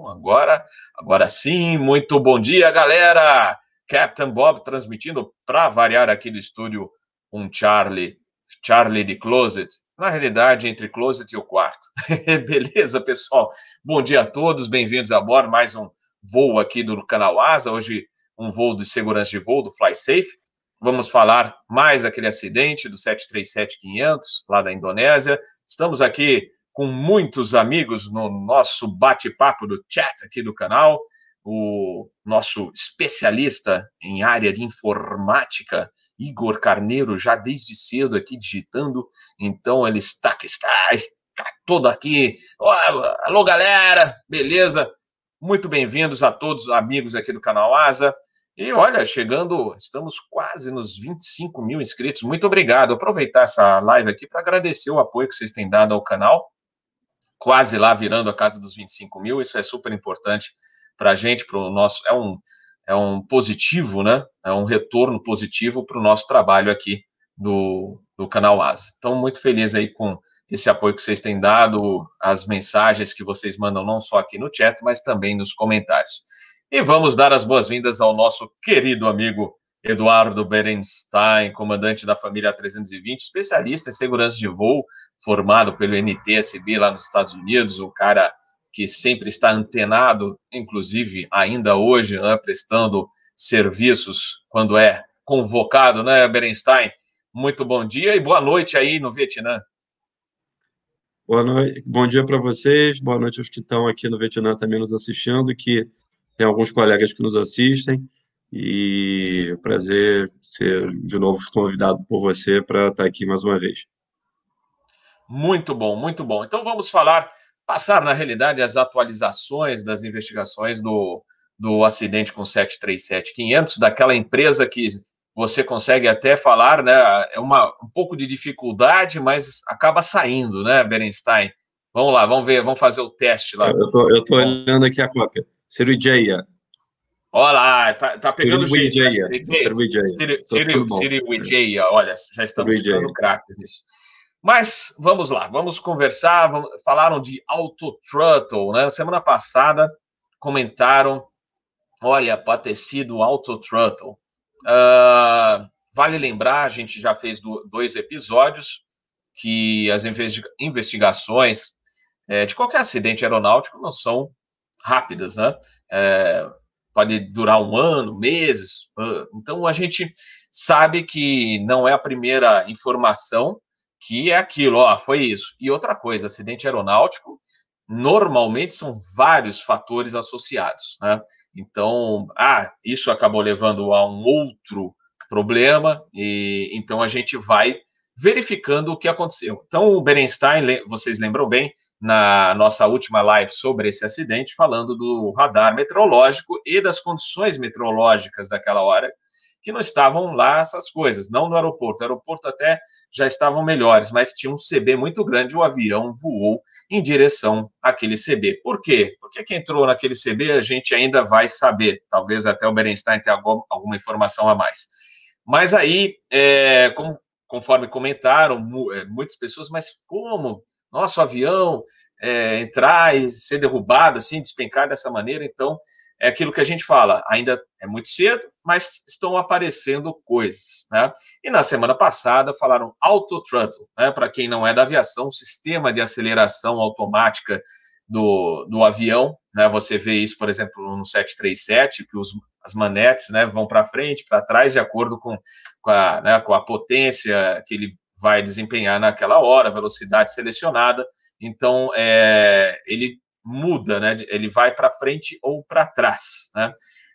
Agora, agora sim, muito bom dia, galera! Captain Bob transmitindo para variar aqui do estúdio um Charlie, Charlie de Closet, na realidade entre closet e o quarto. Beleza, pessoal? Bom dia a todos, bem-vindos a bordo, mais um voo aqui do canal Asa, hoje um voo de segurança de voo do FlySafe. Vamos falar mais daquele acidente do 737-500 lá da Indonésia. Estamos aqui com muitos amigos no nosso bate-papo do chat aqui do canal, o nosso especialista em área de informática, Igor Carneiro, já desde cedo aqui digitando, então ele está, está, está todo aqui. Oh, alô, galera, beleza? Muito bem-vindos a todos os amigos aqui do canal Asa. E olha, chegando, estamos quase nos 25 mil inscritos. Muito obrigado. Aproveitar essa live aqui para agradecer o apoio que vocês têm dado ao canal quase lá virando a casa dos 25 mil, isso é super importante para a gente, para o nosso, é um, é um positivo, né? É um retorno positivo para o nosso trabalho aqui do, do canal Asa. Então, muito feliz aí com esse apoio que vocês têm dado, as mensagens que vocês mandam não só aqui no chat, mas também nos comentários. E vamos dar as boas-vindas ao nosso querido amigo Eduardo Berenstein, comandante da família 320, especialista em segurança de voo, formado pelo NTSB lá nos Estados Unidos, um cara que sempre está antenado, inclusive ainda hoje, né, prestando serviços quando é convocado, né, Berenstein? Muito bom dia e boa noite aí no Vietnã. Boa noite, bom dia para vocês, boa noite aos que estão aqui no Vietnã também nos assistindo, que tem alguns colegas que nos assistem. E prazer ser de novo convidado por você para estar aqui mais uma vez. Muito bom, muito bom. Então vamos falar, passar na realidade as atualizações das investigações do, do acidente com 737-500, daquela empresa que você consegue até falar, né? É uma, um pouco de dificuldade, mas acaba saindo, né, Berenstein? Vamos lá, vamos ver, vamos fazer o teste lá. Eu tô, eu tô olhando aqui a cópia. Sirujaya, Olha lá, tá, tá pegando jeito. Siri Wijaya, olha, já estamos ficando craques nisso. Mas vamos lá, vamos conversar. Vamos, falaram de Auto Throttle, né? Semana passada comentaram, olha, para ter sido Auto Throttle. Uh, vale lembrar, a gente já fez do, dois episódios que as investigações é, de qualquer acidente aeronáutico não são rápidas, né? É, pode durar um ano, meses. Então a gente sabe que não é a primeira informação que é aquilo, ó, foi isso. E outra coisa, acidente aeronáutico, normalmente são vários fatores associados, né? Então, ah, isso acabou levando a um outro problema, e então a gente vai verificando o que aconteceu. Então, o Berenstein, vocês lembram bem, na nossa última live sobre esse acidente, falando do radar meteorológico e das condições meteorológicas daquela hora, que não estavam lá essas coisas, não no aeroporto. O aeroporto até já estavam melhores, mas tinha um CB muito grande, o avião voou em direção àquele CB. Por quê? Porque quem entrou naquele CB a gente ainda vai saber, talvez até o Berenstein tenha alguma informação a mais. Mas aí, é, como, conforme comentaram é, muitas pessoas, mas como nosso avião é, entrar e ser derrubado, assim, despencar dessa maneira. Então, é aquilo que a gente fala, ainda é muito cedo, mas estão aparecendo coisas, né? E na semana passada falaram auto né? Para quem não é da aviação, sistema de aceleração automática do, do avião, né? Você vê isso, por exemplo, no 737, que os, as manetes, né, vão para frente, para trás, de acordo com, com, a, né, com a potência que ele vai desempenhar naquela hora, velocidade selecionada. Então, é, ele muda, né? Ele vai para frente ou para trás, né?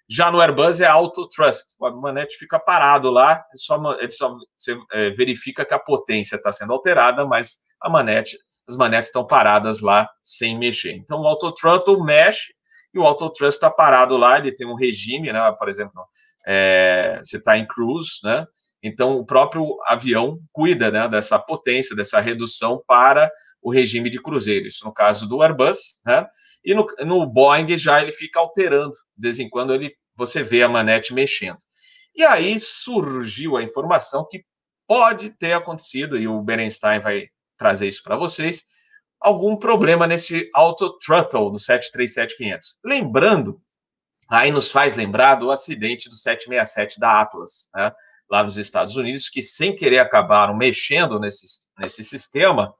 Já no Airbus é auto thrust, o manete fica parado lá, ele só, ele só você, é, verifica que a potência está sendo alterada, mas a manete, as manetes estão paradas lá sem mexer. Então o auto throttle mexe e o auto thrust está parado lá, ele tem um regime, né? Por exemplo, é, você está em cruise, né? Então, o próprio avião cuida né, dessa potência, dessa redução para o regime de cruzeiro. Isso no caso do Airbus, né? E no, no Boeing já ele fica alterando. De vez em quando ele, você vê a manete mexendo. E aí surgiu a informação que pode ter acontecido, e o Berenstein vai trazer isso para vocês, algum problema nesse auto throttle do 737-500. Lembrando, aí nos faz lembrar do acidente do 767 da Atlas, né, lá nos Estados Unidos, que sem querer acabaram mexendo nesse, nesse sistema,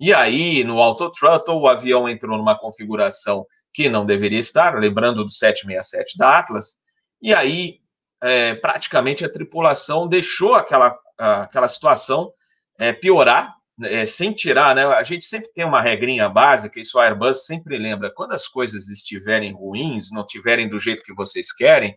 e aí no auto throttle o avião entrou numa configuração que não deveria estar, lembrando do 767 da Atlas, e aí é, praticamente a tripulação deixou aquela, aquela situação é, piorar, é, sem tirar, né? A gente sempre tem uma regrinha básica, isso a Airbus sempre lembra, quando as coisas estiverem ruins, não estiverem do jeito que vocês querem,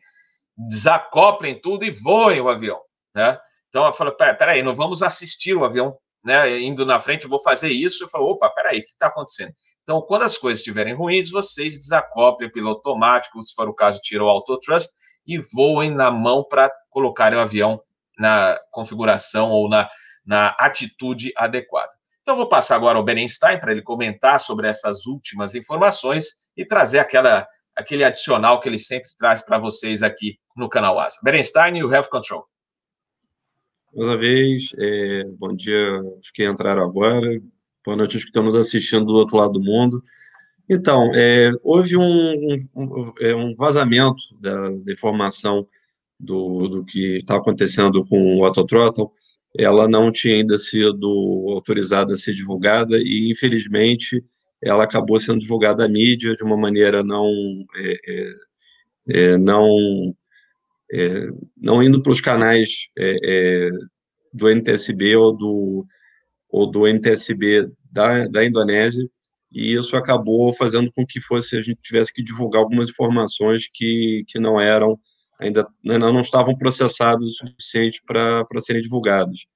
desacoplem tudo e voem o avião, né? Então eu falo, peraí, não vamos assistir o avião, né? Indo na frente, eu vou fazer isso. Eu falo, opa, peraí, o que está acontecendo? Então, quando as coisas estiverem ruins, vocês desacoplem piloto automático, se for o caso, tiram o autotrust e voem na mão para colocarem o avião na configuração ou na, na atitude adequada. Então, vou passar agora ao Berenstein para ele comentar sobre essas últimas informações e trazer aquela, aquele adicional que ele sempre traz para vocês aqui no canal ASA. Berenstein, you have control. Mais uma vez, é, bom dia aos que entraram agora, boa noite aos que estão nos assistindo do outro lado do mundo. Então, é, houve um, um, um, vazamento da, da informação do, do que está acontecendo com o Autothrottle, ela não tinha ainda sido autorizada a ser divulgada e, infelizmente, ela acabou sendo divulgada à mídia de uma maneira não é, é, é não é, não indo para os canais é, é, do NTSB ou do ou do NTSB da, da Indonésia e isso acabou fazendo com que fosse a gente tivesse que divulgar algumas informações que, que não eram ainda né, não estavam processados o suficiente para serem divulgados.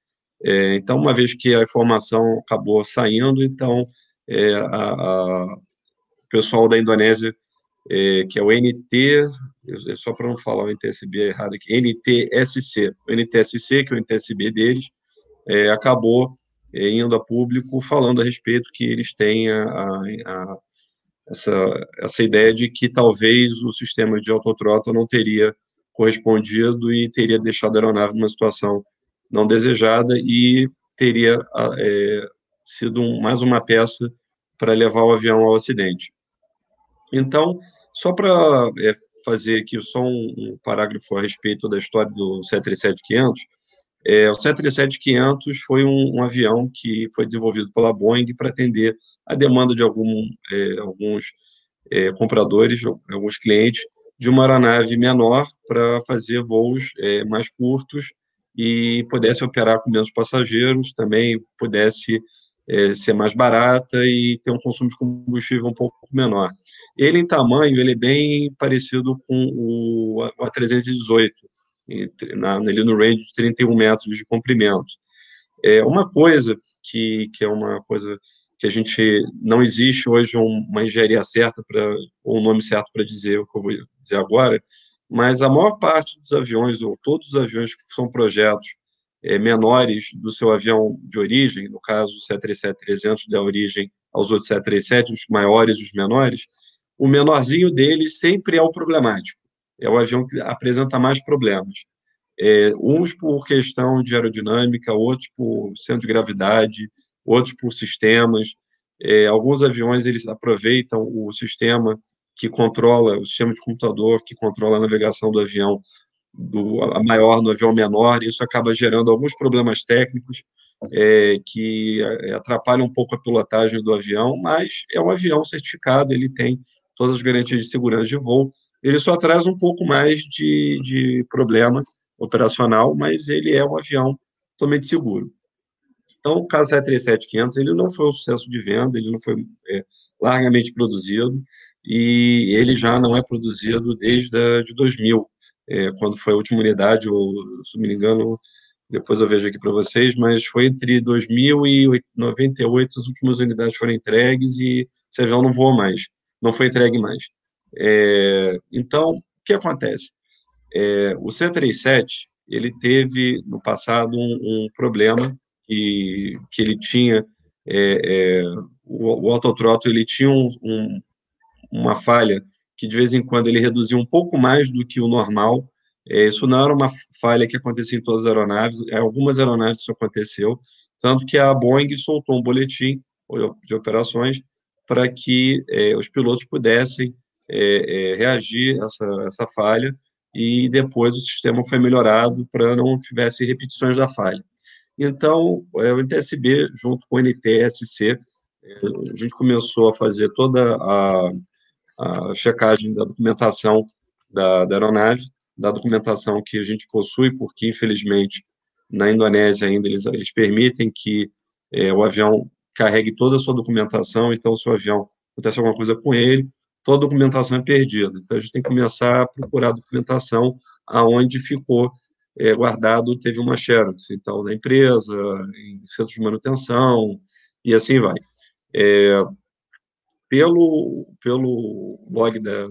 É, então, uma vez que a informação acabou saindo, então é, a, a, o pessoal da Indonésia, é, que é o NT, só para não falar o NTSB errado aqui, NTSC, o NTSC, que é o NTSB deles, é, acabou é, indo a público falando a respeito que eles têm a, a, essa, essa ideia de que talvez o sistema de autotrota não teria correspondido e teria deixado a aeronave numa situação não desejada e teria é, sido um, mais uma peça para levar o avião ao acidente. Então, só para é, fazer aqui só um, um, parágrafo a respeito da história do 737-500, é, o 737-500 foi um, um, avião que foi desenvolvido pela Boeing para atender a demanda de algum, é, alguns é, compradores, alguns clientes, de uma aeronave menor para fazer voos é, mais curtos e pudesse operar com menos passageiros, também pudesse é, ser mais barata e ter um consumo de combustível um pouco menor. Ele, em tamanho, ele é bem parecido com o A318, na, ali no range de 31 metros de comprimento. É uma coisa que, que é uma coisa que a gente não existe hoje uma engenharia certa para ou um nome certo para dizer o que eu vou dizer agora, mas a maior parte dos aviões ou todos os aviões que são projetos é, menores do seu avião de origem, no caso o 737-300 dá origem aos outros 737, os maiores e os menores, o menorzinho deles sempre é o problemático, é o avião que apresenta mais problemas. É, uns por questão de aerodinâmica, outros por centro de gravidade, outros por sistemas. É, alguns aviões eles aproveitam o sistema que controla, o sistema de computador que controla a navegação do avião do a maior no avião menor, e isso acaba gerando alguns problemas técnicos é, que é, atrapalham um pouco a pilotagem do avião, mas é um avião certificado, ele tem todas as garantias de segurança de voo, ele só traz um pouco mais de, de problema operacional, mas ele é um avião totalmente seguro. Então, o caso 737-500, ele não foi um sucesso de venda, ele não foi é, largamente produzido, e ele já não é produzido desde a, de 2000, é, quando foi a última unidade, ou, se me engano, depois eu vejo aqui para vocês, mas foi entre 2000 e 98 as últimas unidades foram entregues e esse avião não voa mais, não foi entregue mais. É, então, o que acontece? É, o 137, ele teve no passado um, um problema que, que ele tinha, é, é, o, o autotroto, ele tinha um, um, uma falha que de vez em quando ele reduzia um pouco mais do que o normal. É, isso não era uma falha que acontecia em todas as aeronaves, em algumas aeronaves isso aconteceu, tanto que a Boeing soltou um boletim de operações para que é, os pilotos pudessem é, é, reagir a essa, essa falha e depois o sistema foi melhorado para não tivesse repetições da falha. Então, é, o NTSB, junto com o NTSC, é, a gente começou a fazer toda a, a checagem da documentação da, da aeronave, da documentação que a gente possui, porque, infelizmente, na Indonésia ainda eles, eles permitem que é, o avião carregue toda a sua documentação, então se o avião acontece alguma coisa com ele, toda a documentação é perdida. Então a gente tem que começar a procurar a documentação aonde ficou é, guardado, teve uma xerox, então na empresa, em centros de manutenção, e assim vai. É, pelo, pelo log da,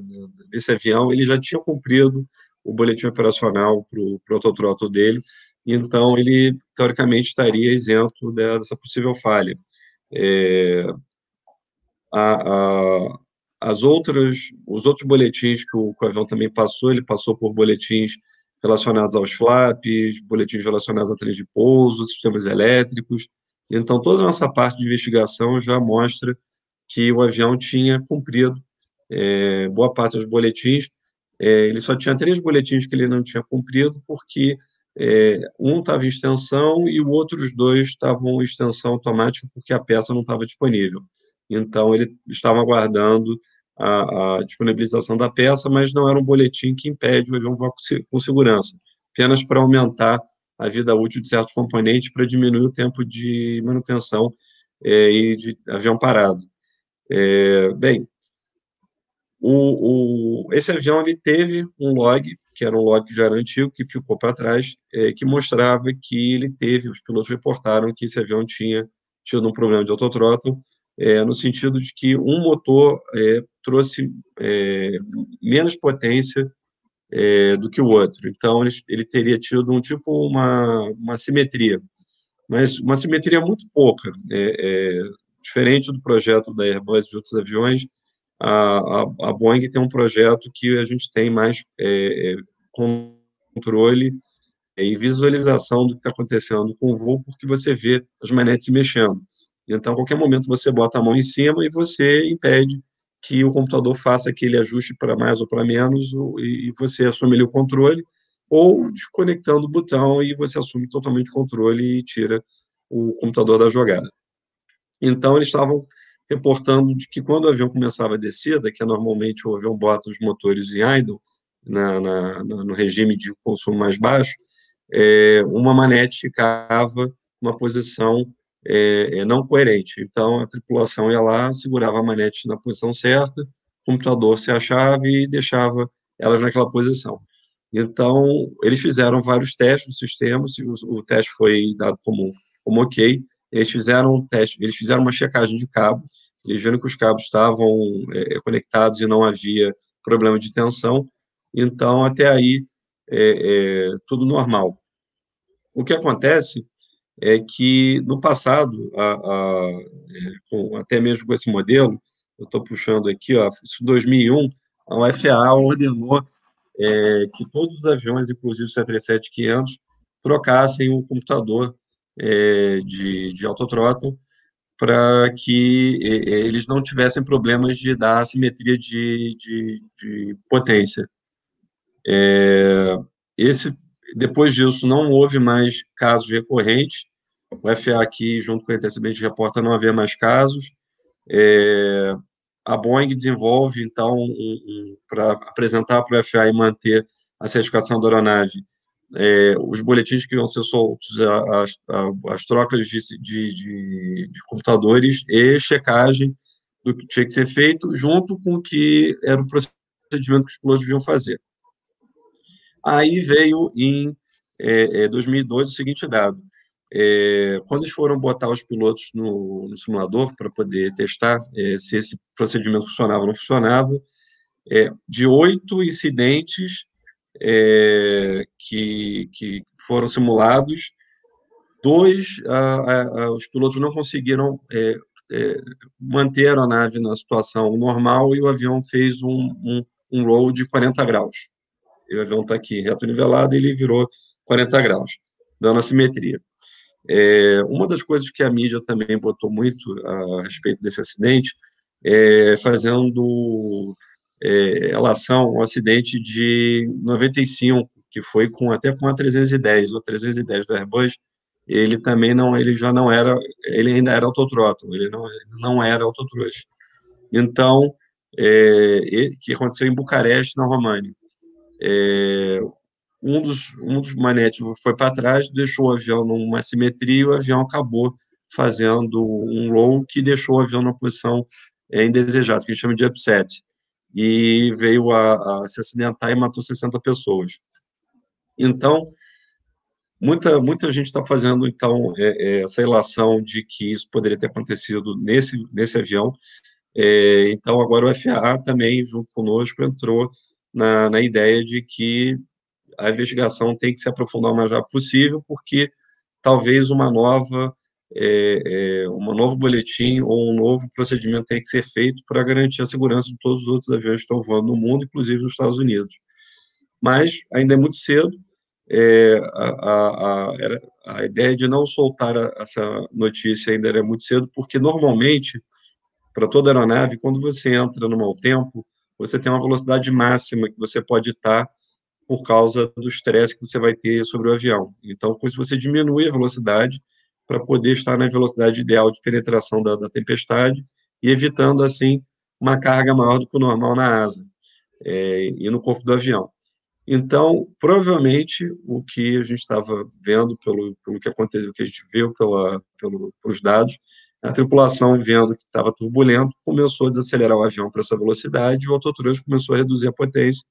desse avião, ele já tinha cumprido o boletim operacional para o autotroto dele, então ele, teoricamente, estaria isento dessa possível falha. É, a, a, as outras, os outros boletins que o, que o avião também passou, ele passou por boletins relacionados aos flaps, boletins relacionados a trens de pouso, sistemas elétricos. Então, toda a nossa parte de investigação já mostra que o avião tinha cumprido é, boa parte dos boletins. É, ele só tinha três boletins que ele não tinha cumprido, porque é, um estava em extensão e os outros dois estavam em extensão automática porque a peça não estava disponível. Então, ele estava aguardando a, a, disponibilização da peça, mas não era um boletim que impede o avião voar com segurança, apenas para aumentar a vida útil de certos componentes para diminuir o tempo de manutenção é, e de avião parado. É, bem, o, o, esse avião ele teve um log que era um log que já era antigo, que ficou para trás, é, que mostrava que ele teve, os pilotos reportaram que esse avião tinha tido um problema de autothrottle, é, no sentido de que um motor é, trouxe é, menos potência é, do que o outro. Então, ele, ele, teria tido um tipo, uma, uma simetria, mas uma simetria muito pouca, é, é, diferente do projeto da Airbus de outros aviões, a, a, a, Boeing tem um projeto que a gente tem mais é, é controle e visualização do que está acontecendo com o voo, porque você vê as manetes se mexendo. Então, a qualquer momento, você bota a mão em cima e você impede que o computador faça aquele ajuste para mais ou para menos, e você assume ali o controle, ou desconectando o botão e você assume totalmente o controle e tira o computador da jogada. Então, eles estavam reportando de que quando o avião começava a descida, que normalmente o avião bota os motores em idle, na, na, no regime de consumo mais baixo, é, uma manete ficava numa posição é, é, não coerente. Então, a tripulação ia lá, segurava a manete na posição certa, o computador se achava e deixava elas naquela posição. Então, eles fizeram vários testes do sistema, o, o teste foi dado como, como ok, eles fizeram um teste, eles fizeram uma checagem de cabo, eles viram que os cabos estavam é, conectados e não havia problema de tensão, então até aí é, é, tudo normal. O que acontece é que no passado, a, a, é, com, até mesmo com esse modelo, eu estou puxando aqui, ó, isso 2001, a UFA ordenou é, que todos os aviões, inclusive o 737-500, trocassem o computador é, de, de autothrottle para que eles não tivessem problemas de dar assimetria de, de, de potência. É, esse, depois disso, não houve mais casos recorrentes. O FA aqui, junto com a ITSB, reporta não haver mais casos. É, a Boeing desenvolve, então, um, um, para apresentar para o FA e manter a certificação da aeronave, é, os boletins que vão ser soltos, as, as trocas de, de, de, de, computadores e checagem do que tinha que ser feito, junto com o que era o procedimento que os pilotos deviam fazer. Aí veio em é, 2002 é, o seguinte dado. É, quando eles foram botar os pilotos no, no simulador para poder testar é, se esse procedimento funcionava ou não funcionava, é, de oito incidentes é, que, que foram simulados, dois, a, a, os pilotos não conseguiram é, é, manter a aeronave na situação normal e o avião fez um, um, um roll de 40 graus. E o avião está aqui reto nivelado e ele virou 40 graus, dando assimetria. É, uma das coisas que a mídia também botou muito a respeito desse acidente é fazendo é, relação ao acidente de 95, que foi com até com a 310, ou 310 do Airbus, ele também não, ele já não era, ele ainda era autothrottle, ele não, não era autotrush. Então, é, que aconteceu em Bucareste, na România. É, um dos, um dos manetes foi para trás, deixou o avião numa simetria e o avião acabou fazendo um low que deixou o avião numa posição é, indesejada, que a gente chama de upset, e veio a, a se acidentar e matou 60 pessoas. Então, muita, muita gente está fazendo, então, é, é, essa relação de que isso poderia ter acontecido nesse, nesse avião, é, então, agora o FAA também, junto conosco, entrou na, na ideia de que a investigação tem que se aprofundar o mais rápido possível, porque talvez uma nova, é, é, um novo boletim ou um novo procedimento tenha que ser feito para garantir a segurança de todos os outros aviões que estão voando no mundo, inclusive nos Estados Unidos. Mas ainda é muito cedo, é, a, a, a, a, ideia de não soltar essa notícia ainda era muito cedo, porque normalmente para toda aeronave, quando você entra no mau tempo, você tem uma velocidade máxima que você pode estar por causa do estresse que você vai ter sobre o avião. Então, se você diminui a velocidade para poder estar na velocidade ideal de penetração da, da, tempestade e evitando, assim, uma carga maior do que o normal na asa é, e no corpo do avião. Então, provavelmente, o que a gente estava vendo pelo, pelo que aconteceu, que a gente viu pela, pelo, pelos dados, a tripulação, vendo que estava turbulento, começou a desacelerar o avião para essa velocidade e o autotrush começou a reduzir a potência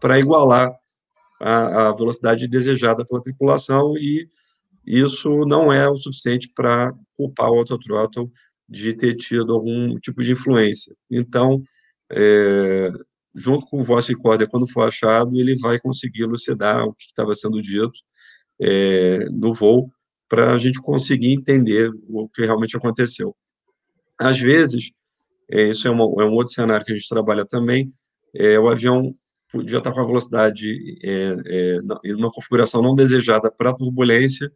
para igualar a, a, velocidade desejada pela tripulação e isso não é o suficiente para culpar o autothrottle de ter tido algum tipo de influência. Então, é, junto com o voice recorder, quando for achado, ele vai conseguir elucidar o que estava sendo dito é, no voo para a gente conseguir entender o que realmente aconteceu. Às vezes, é, isso é, uma, é, um outro cenário que a gente trabalha também, é, o avião podia estar com a velocidade é, é, em uma configuração não desejada para turbulência,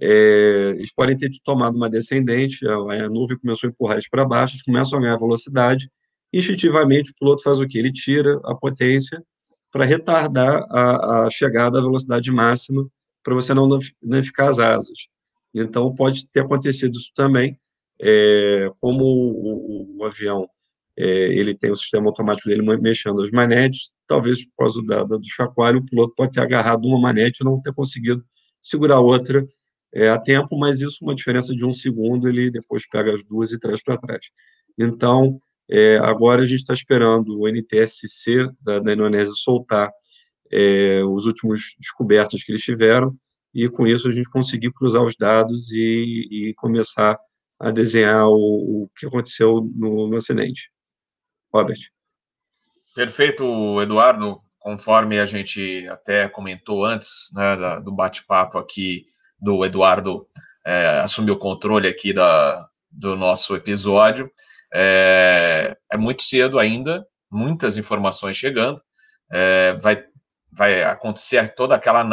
é, eles podem ter tomado uma descendente, a, a nuvem começou a empurrar eles para baixo, eles começam a ganhar velocidade, instintivamente o piloto faz o quê? Ele tira a potência para retardar a, a chegada à velocidade máxima para você não danificar as asas. Então, pode ter acontecido isso também, é, como o, o, o avião é, ele tem o sistema automático dele mexendo as manetes, talvez por causa da, da, do chacoalho, o piloto pode ter agarrado uma manete e não ter conseguido segurar outra é, a tempo, mas isso, uma diferença de um segundo, ele depois pega as duas e traz para trás. Então, é, agora a gente está esperando o NTSC da, da Indonésia soltar é, os últimos descobertas que eles tiveram, e com isso a gente conseguir cruzar os dados e, e começar a desenhar o, o que aconteceu no, no, acidente. Robert. Perfeito, Eduardo. Conforme a gente até comentou antes né, da, do bate-papo aqui do Eduardo é, assumiu o controle aqui da, do nosso episódio. É, é muito cedo ainda, muitas informações chegando. É, vai vai acontecer toda aquela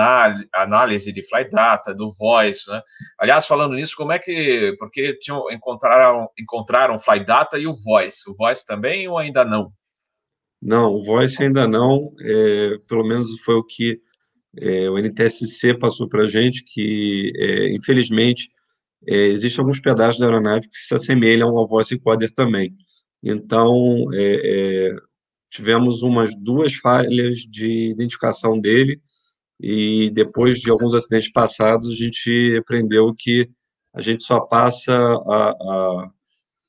análise de flight data, do voice, né? Aliás, falando nisso, como é que, porque tinham, encontraram, encontraram flight data e o voice, o voice também ou ainda não? Não, o voice ainda não, é, pelo menos foi o que é, o NTSC passou para a gente, que é, infelizmente é, existem alguns pedaços da aeronave que se assemelham ao voice encoder também. Então, é, é, tivemos umas duas falhas de identificação dele e depois de alguns acidentes passados a gente aprendeu que a gente só passa a, a,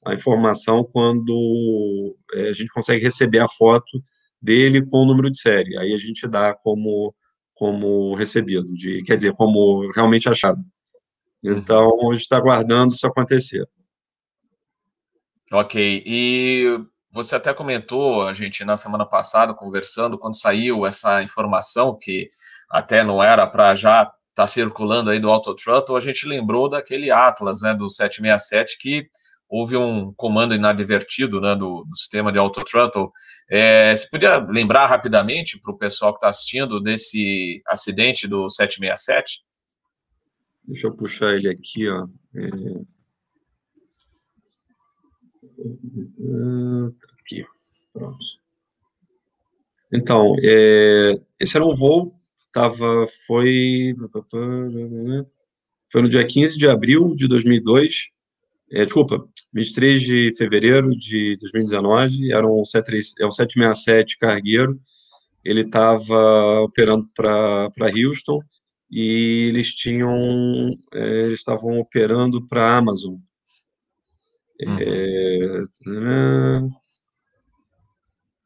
a informação quando é, a gente consegue receber a foto dele com o número de série. Aí a gente dá como como recebido, de, quer dizer, como realmente achado. Uhum. Então, a gente está aguardando isso acontecer. Ok. E você até comentou, a gente na semana passada conversando, quando saiu essa informação que até não era para já estar tá circulando aí do Auto Throttle, a gente lembrou daquele Atlas, né, do 767 que houve um comando inadvertido, né, do, do sistema de Auto Throttle. É, você podia lembrar rapidamente para o pessoal que está assistindo desse acidente do 767? Deixa eu puxar ele aqui, ó. É... Aqui, pronto. Então, é... esse era um voo, tava, foi, foi no dia 15 de abril de 2002, é, desculpa, 23 de fevereiro de 2019, era um, 73, é um 767 cargueiro, ele estava operando para Houston e eles tinham, é, eles estavam operando para Amazon. Uhum. É,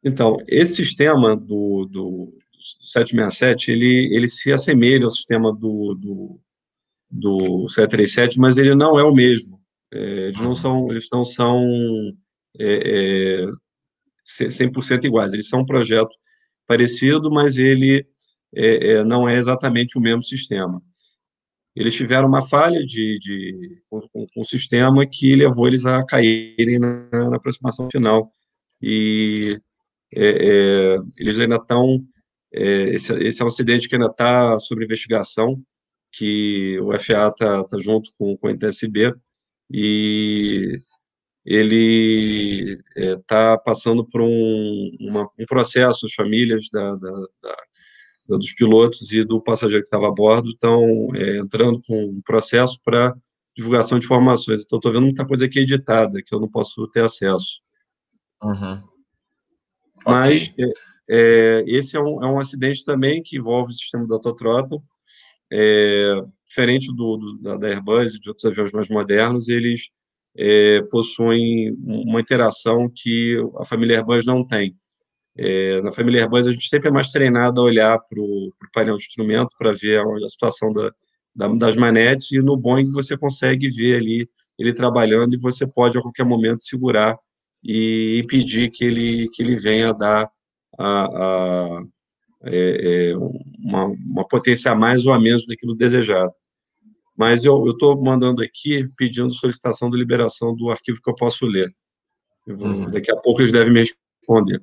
então, esse sistema do, do 767, ele, ele se assemelha ao sistema do, do, do 737, mas ele não é o mesmo. É, eles não são, eles não são é, é, 100% iguais. Eles são um projeto parecido, mas ele é, é, não é exatamente o mesmo sistema. Eles tiveram uma falha de, de com, com, o sistema que levou eles a caírem na, na aproximação final. E é, eles ainda estão. Esse, esse, é um acidente que ainda está sob investigação, que o FA está tá junto com, com o NTSB, e ele está é, passando por um, uma, um processo, as famílias da, da, da, dos pilotos e do passageiro que estava a bordo estão é, entrando com um processo para divulgação de informações. Então, estou vendo muita coisa aqui editada, que eu não posso ter acesso. Uhum. Mas okay. é, esse é um, é um acidente também que envolve o sistema da Autothrottle, é, diferente do, do, da Airbus e de outros aviões mais modernos, eles é, possuem uma interação que a família Airbus não tem. É, na família Airbus, a gente sempre é mais treinado a olhar para o painel de instrumento para ver a, a situação da, da, das manetes, e no Boeing você consegue ver ali ele trabalhando e você pode a qualquer momento segurar e impedir que ele, que ele venha dar a, a é, é, uma, uma potência a mais ou a menos daquilo desejado. Mas eu estou mandando aqui pedindo solicitação de liberação do arquivo que eu posso ler. Eu vou, uhum. Daqui a pouco eles devem me responder.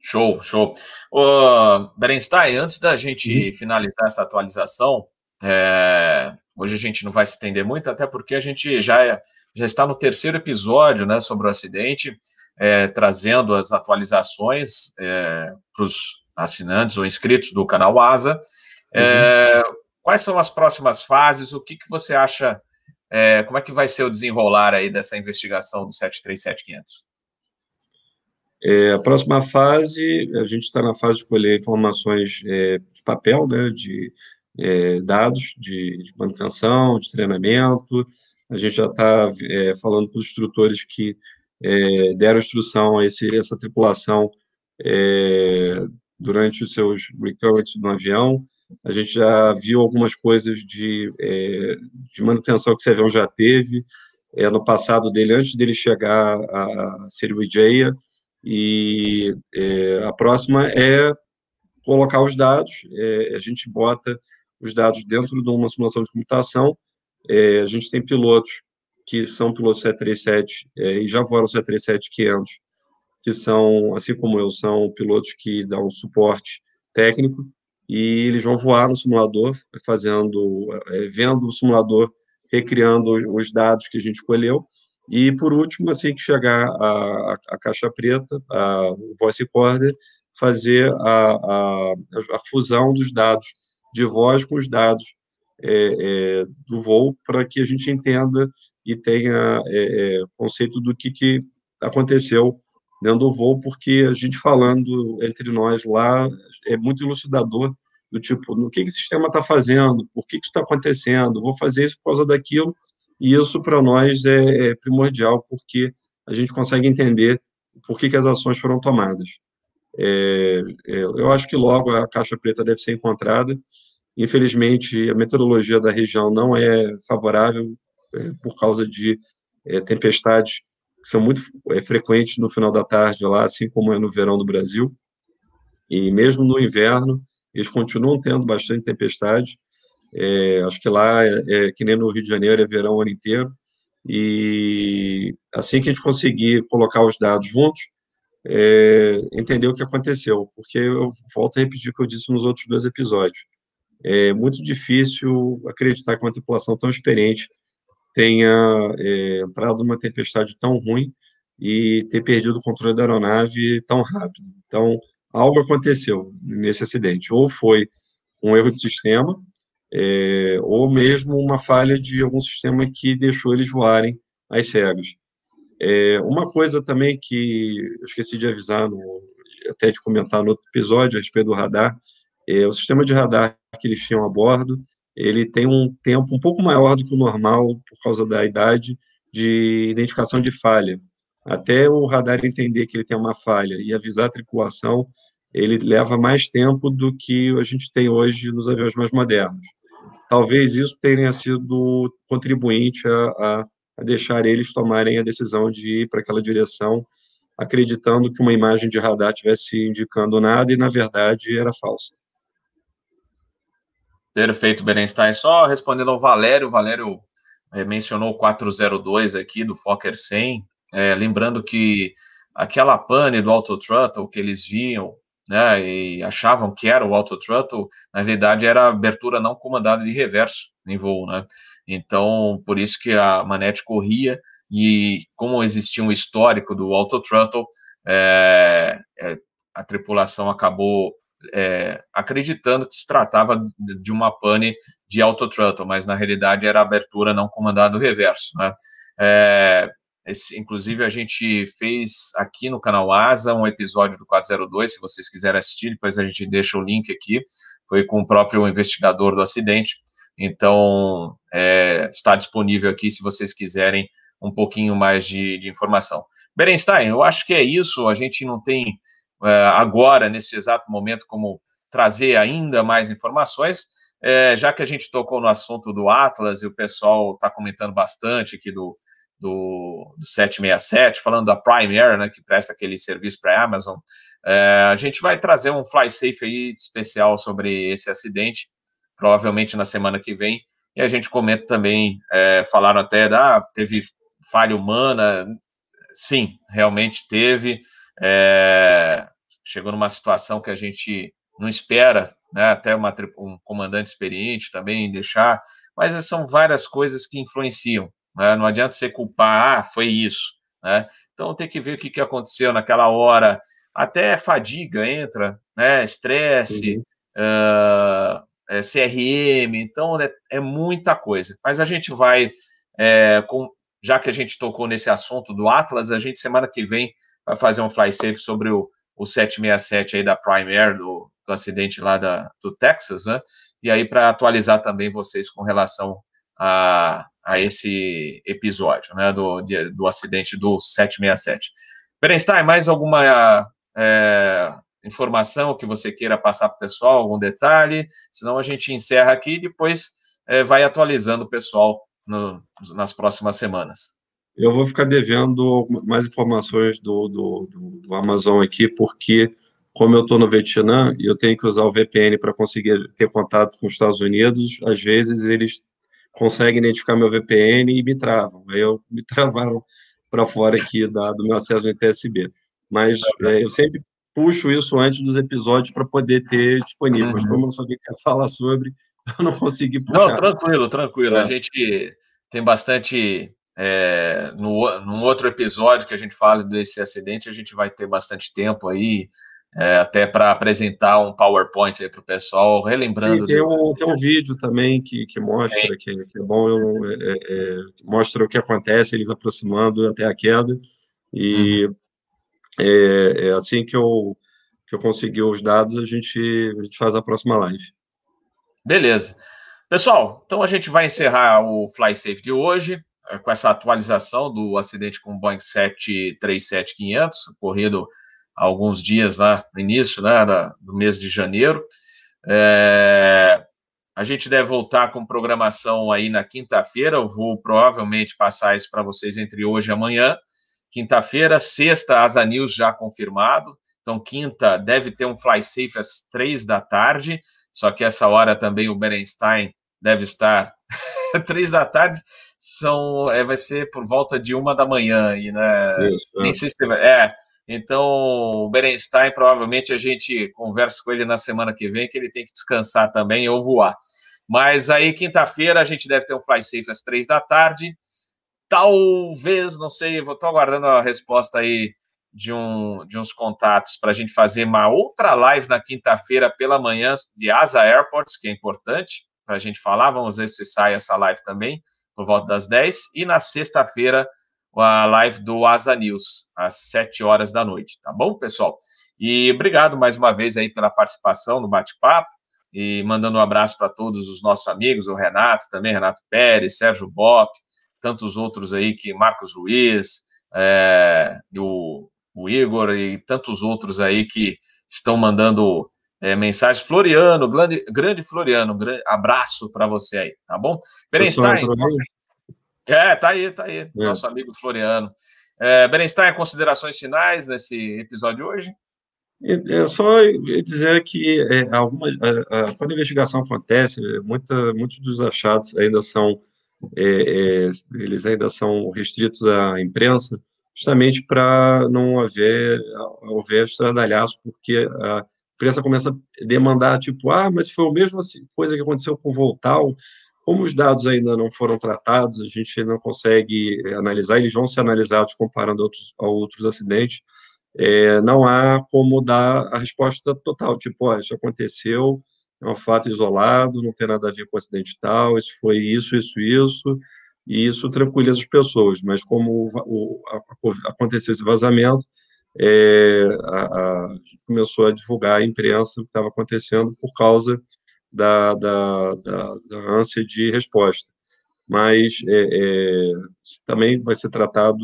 Show, show. Uh, Berenstein, antes da gente uhum. finalizar essa atualização, é, hoje a gente não vai se estender muito, até porque a gente já, é, já está no terceiro episódio né, sobre o acidente, é, trazendo as atualizações é, para os assinantes ou inscritos do canal Asa. É, uhum. quais são as próximas fases? O que, que você acha? É, como é que vai ser o desenrolar aí dessa investigação do 737-500? É, a próxima fase, a gente está na fase de colher informações é, de papel, né, de é, dados de, de, manutenção, de treinamento. A gente já está é, falando com os instrutores que é, deram instrução a esse, essa tripulação é, durante os seus recurrents no avião. A gente já viu algumas coisas de, é, de manutenção que esse avião já teve é, no passado dele, antes dele chegar a Siriwijaya, e é, a próxima é colocar os dados, é, a gente bota os dados dentro de uma simulação de computação, é, a gente tem pilotos que são pilotos 737 é, e já voaram 737-500, que são, assim como eu, são pilotos que dão suporte técnico e eles vão voar no simulador, fazendo, é, vendo o simulador, recriando os dados que a gente escolheu. E, por último, assim que chegar a, a, a caixa preta, a, o voice recorder, fazer a, a, a, fusão dos dados de voz com os dados é, é, do voo, para que a gente entenda e tenha é conceito do que, que aconteceu dentro do voo, porque a gente falando entre nós lá é muito elucidador do tipo, no que, que o sistema está fazendo, por que, que isso está acontecendo, vou fazer isso por causa daquilo, e isso para nós é, é, primordial, porque a gente consegue entender por que, que as ações foram tomadas. É, é, eu acho que logo a caixa preta deve ser encontrada. Infelizmente, a metodologia da região não é favorável é, por causa de é, tempestades são muito é, frequentes no final da tarde lá, assim como é no verão do Brasil. E mesmo no inverno, eles continuam tendo bastante tempestade. É, acho que lá, é, é, que nem no Rio de Janeiro, é verão o ano inteiro. E assim que a gente conseguir colocar os dados juntos, é, entender o que aconteceu. Porque eu volto a repetir o que eu disse nos outros dois episódios. é muito difícil acreditar que uma tripulação tão experiente tenha é, entrado numa tempestade tão ruim e ter perdido o controle da aeronave tão rápido. Então, algo aconteceu nesse acidente. Ou foi um erro de sistema, é, ou mesmo uma falha de algum sistema que deixou eles voarem às cegas. É, uma coisa também que eu esqueci de avisar, no, até de comentar no outro episódio a respeito do radar, é, o sistema de radar que eles tinham a bordo, ele tem um tempo um pouco maior do que o normal por causa da idade de identificação de falha. Até o radar entender que ele tem uma falha e avisar a tripulação, ele leva mais tempo do que a gente tem hoje nos aviões mais modernos. Talvez isso tenha sido contribuinte a, a a deixar eles tomarem a decisão de ir para aquela direção, acreditando que uma imagem de radar tivesse indicando nada e, na verdade, era falsa. Perfeito, Berenstein. Só respondendo ao Valério, o Valério é, mencionou o 402 aqui do Fokker 100, é, lembrando que aquela pane do Auto Throttle que eles viam né, e achavam que era o Auto Throttle, na realidade era abertura não comandada de reverso em voo, né? Então, por isso que a manete corria e como existia um histórico do Auto Throttle, é, é, a tripulação acabou é, acreditando que se tratava de uma pane de Auto Throttle, mas na realidade era abertura não comandada do reverso, né? É, esse, inclusive, a gente fez aqui no canal Asa um episódio do 402, se vocês quiserem assistir, depois a gente deixa o link aqui. Foi com o próprio investigador do acidente. Então, é, está disponível aqui se vocês quiserem um pouquinho mais de, de, informação. Berenstein, eu acho que é isso. A gente não tem agora, nesse exato momento, como trazer ainda mais informações, é, já que a gente tocou no assunto do Atlas e o pessoal está comentando bastante aqui do, do, do 767, falando da Prime Air, né, que presta aquele serviço para a Amazon, é, a gente vai trazer um fly safe aí especial sobre esse acidente, provavelmente na semana que vem, e a gente comenta também, é, falaram até, da, teve falha humana, sim, realmente teve, é, chegou numa situação que a gente não espera, né, até uma, um comandante experiente também deixar, mas são várias coisas que influenciam, né? Não adianta você culpar, ah, foi isso. Né? Então tem que ver o que, que aconteceu naquela hora. Até fadiga entra, né? estresse, uhum. uh, é, CRM, então é, é, muita coisa. Mas a gente vai, é, com, já que a gente tocou nesse assunto do Atlas, a gente semana que vem vai fazer um fly safe sobre o, o 767 aí da Prime Air, do, do acidente lá da, do Texas, né? E aí para atualizar também vocês com relação a, a esse episódio, né, do, de, do acidente do 767. Berenstein, mais alguma é, informação que você queira passar para o pessoal, algum detalhe? Senão a gente encerra aqui e depois é, vai atualizando o pessoal no, nas próximas semanas. Eu vou ficar devendo mais informações do, do, do, Amazon aqui, porque como eu estou no Vietnã e eu tenho que usar o VPN para conseguir ter contato com os Estados Unidos, às vezes eles conseguem identificar meu VPN e me travam. Aí eu me travaram para fora aqui da, do meu acesso ao TSB. Mas é, eu sempre puxo isso antes dos episódios para poder ter disponível. Uhum. Mas como eu não sabia que ia falar sobre, eu não consegui puxar. Não, tranquilo, tranquilo. É. A gente tem bastante. É, no, num outro episódio que a gente fala desse acidente, a gente vai ter bastante tempo aí é, até para apresentar um PowerPoint aí para o pessoal, relembrando. Sim, tem, um, tem um vídeo também que, que mostra, que, que, é bom, eu, é, é, é, mostra o que acontece, eles aproximando até a queda, e uhum. é, é, assim que eu, que eu conseguir os dados, a gente, a gente faz a próxima live. Beleza. Pessoal, então a gente vai encerrar o Fly Safe de hoje, com essa atualização do acidente com o Boeing 737-500, ocorrido alguns dias lá no início né, do mês de janeiro. É, a gente deve voltar com programação aí na quinta-feira. Eu vou provavelmente passar isso para vocês entre hoje e amanhã. Quinta-feira, sexta, Asa News já confirmado. Então, quinta deve ter um fly safe às três da tarde. Só que essa hora também o Berenstein deve estar três da tarde. São, é, vai ser por volta de uma da manhã aí, né? Isso, Nem é. sei se vai, é Então, o Berenstein, provavelmente a gente conversa com ele na semana que vem, que ele tem que descansar também ou voar. Mas aí, quinta-feira, a gente deve ter um fly safe às três da tarde. Talvez, não sei, vou estar aguardando a resposta aí de, um, de uns contatos para a gente fazer uma outra live na quinta-feira pela manhã de Asa Airports, que é importante para a gente falar. Vamos ver se sai essa live também, por volta das 10. E na sexta-feira, a live do Asa News, às 7 horas da noite, tá bom, pessoal? E obrigado mais uma vez aí pela participação no bate-papo e mandando um abraço para todos os nossos amigos, o Renato também, Renato Pérez, Sérgio Bop, tantos outros aí que Marcos Luiz, é, o, o, Igor e tantos outros aí que estão mandando é, mensagens. Floriano, grande, grande Floriano, grande abraço para você aí, tá bom? Berenstein, é, tá aí, tá aí, é. nosso amigo Floriano. É, Berenstein, considerações finais nesse episódio de hoje? É só dizer que é, algumas, a, a, quando a investigação acontece, muita, muitos dos achados ainda são, é, é, eles ainda são restritos à imprensa, justamente para não haver, haver estradalhaço, porque a imprensa começa a demandar, tipo, ah, mas foi a mesma coisa que aconteceu com o Voltal, como os dados ainda não foram tratados, a gente não consegue analisar, eles vão ser analisados comparando outros, a outros acidentes, é, não há como dar a resposta total, tipo, ó, isso aconteceu, é um fato isolado, não tem nada a ver com o acidente tal, isso foi isso, isso, isso, e isso tranquiliza as pessoas, mas como o, o, aconteceu esse vazamento, é, a, a, começou a divulgar a imprensa o que estava acontecendo por causa da, da, da, da ânsia de resposta. Mas é, é, também vai ser tratado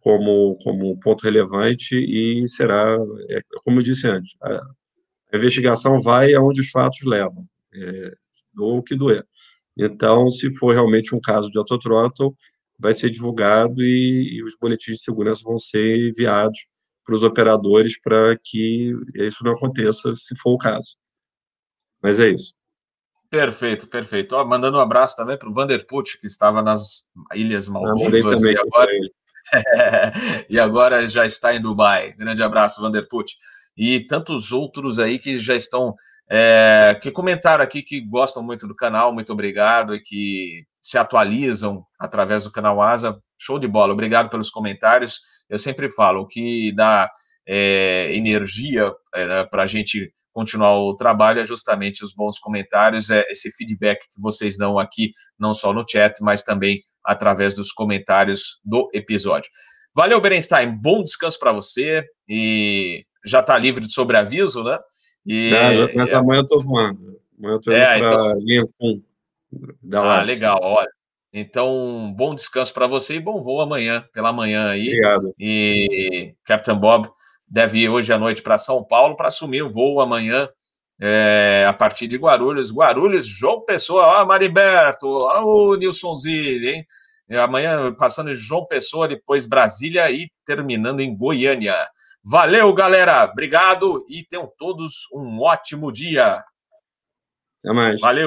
como, como ponto relevante e será, é, como eu disse antes, a, a investigação vai aonde os fatos levam, é, do que doer. Então, se for realmente um caso de autothrottle, vai ser divulgado e, e os boletins de segurança vão ser enviados para os operadores para que isso não aconteça, se for o caso. Mas é isso. Perfeito, perfeito. Ó, mandando um abraço também para o Vanderput, que estava nas Ilhas Maldivas e agora, e agora já está em Dubai. Grande abraço, Vanderput. E tantos outros aí que já estão, é, que comentaram aqui que gostam muito do canal, muito obrigado, e que se atualizam através do canal Asa. Show de bola, obrigado pelos comentários. Eu sempre falo, o que dá é, energia é, para a gente continuar o trabalho é justamente os bons comentários, é esse feedback que vocês dão aqui, não só no chat, mas também através dos comentários do episódio. Valeu, Berenstein, bom descanso para você e já está livre de sobreaviso, né? E, Não, mas é... amanhã eu estou voando. Amanhã eu estou indo é, para então... Da ah, legal, olha. Então, bom descanso para você e bom voo amanhã, pela manhã aí. Obrigado. E Captain Bob deve ir hoje à noite para São Paulo para assumir o voo amanhã é, a partir de Guarulhos. Guarulhos, João Pessoa, ó, Mariberto, ó, o Nilson Zilli, hein? Amanhã passando em João Pessoa, depois Brasília e terminando em Goiânia. Valeu, galera. Obrigado e tenham todos um ótimo dia. Até mais. Valeu.